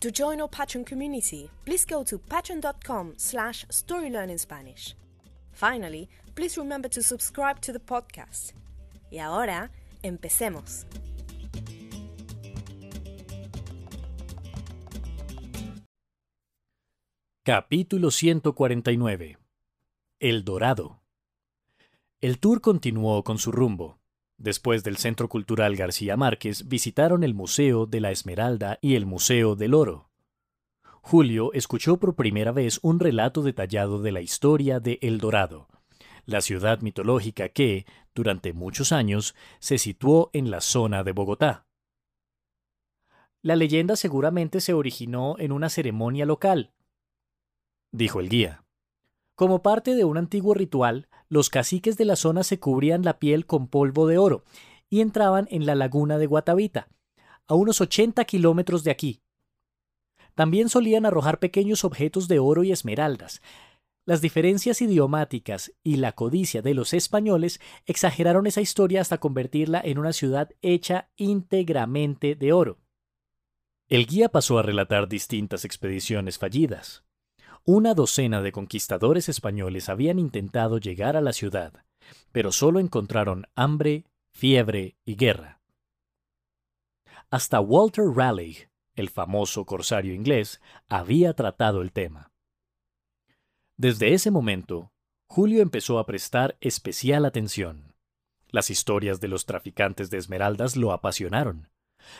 To join our Patreon community, please go to patreon.com slash storylearningspanish. Finally, please remember to subscribe to the podcast. Y ahora, empecemos. Capítulo 149 El Dorado El tour continuó con su rumbo. Después del Centro Cultural García Márquez, visitaron el Museo de la Esmeralda y el Museo del Oro. Julio escuchó por primera vez un relato detallado de la historia de El Dorado, la ciudad mitológica que, durante muchos años, se situó en la zona de Bogotá. La leyenda seguramente se originó en una ceremonia local, dijo el guía. Como parte de un antiguo ritual, los caciques de la zona se cubrían la piel con polvo de oro y entraban en la laguna de Guatavita, a unos 80 kilómetros de aquí. También solían arrojar pequeños objetos de oro y esmeraldas. Las diferencias idiomáticas y la codicia de los españoles exageraron esa historia hasta convertirla en una ciudad hecha íntegramente de oro. El guía pasó a relatar distintas expediciones fallidas. Una docena de conquistadores españoles habían intentado llegar a la ciudad, pero solo encontraron hambre, fiebre y guerra. Hasta Walter Raleigh, el famoso corsario inglés, había tratado el tema. Desde ese momento, Julio empezó a prestar especial atención. Las historias de los traficantes de esmeraldas lo apasionaron.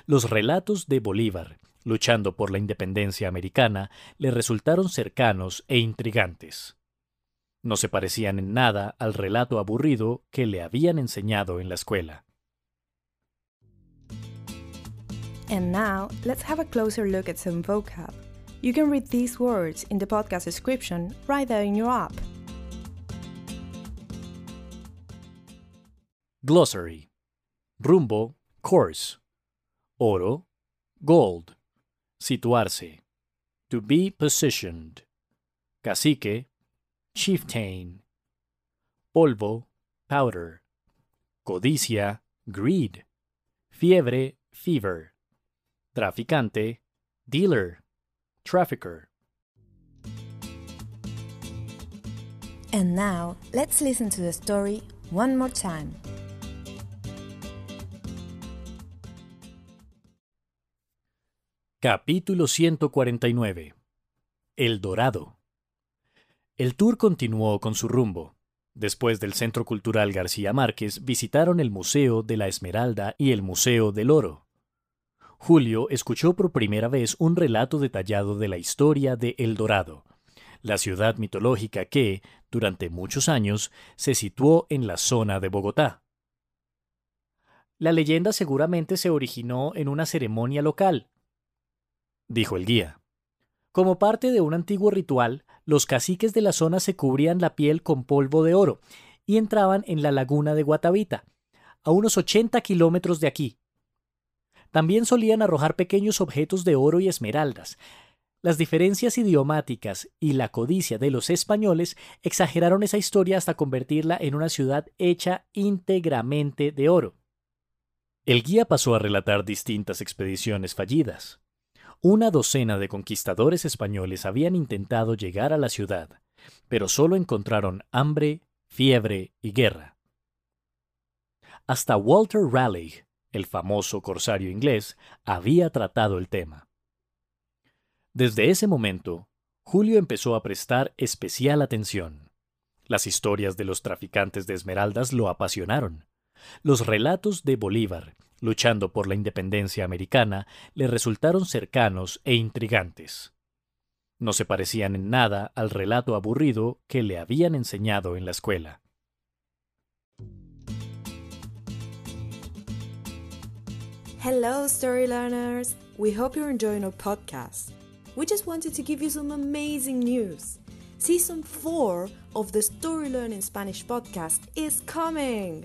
Los relatos de Bolívar luchando por la independencia americana, le resultaron cercanos e intrigantes. No se parecían en nada al relato aburrido que le habían enseñado en la escuela. And now, let's have a closer look at some vocab. You can read these words in the podcast description right there in your app. Glossary Rumbo, course. Oro, gold. Situarse. To be positioned. Cacique. Chieftain. Polvo. Powder. Codicia. Greed. Fiebre. Fever. Traficante. Dealer. Trafficker. And now, let's listen to the story one more time. Capítulo 149 El Dorado El tour continuó con su rumbo. Después del Centro Cultural García Márquez, visitaron el Museo de la Esmeralda y el Museo del Oro. Julio escuchó por primera vez un relato detallado de la historia de El Dorado, la ciudad mitológica que, durante muchos años, se situó en la zona de Bogotá. La leyenda seguramente se originó en una ceremonia local, dijo el guía. Como parte de un antiguo ritual, los caciques de la zona se cubrían la piel con polvo de oro y entraban en la laguna de Guatavita, a unos 80 kilómetros de aquí. También solían arrojar pequeños objetos de oro y esmeraldas. Las diferencias idiomáticas y la codicia de los españoles exageraron esa historia hasta convertirla en una ciudad hecha íntegramente de oro. El guía pasó a relatar distintas expediciones fallidas. Una docena de conquistadores españoles habían intentado llegar a la ciudad, pero solo encontraron hambre, fiebre y guerra. Hasta Walter Raleigh, el famoso corsario inglés, había tratado el tema. Desde ese momento, Julio empezó a prestar especial atención. Las historias de los traficantes de esmeraldas lo apasionaron. Los relatos de Bolívar, luchando por la independencia americana, le resultaron cercanos e intrigantes. No se parecían en nada al relato aburrido que le habían enseñado en la escuela. Hello, story learners! We hope you're enjoying our podcast. We just wanted to give you some amazing news. Season 4 of the Story Learning Spanish podcast is coming!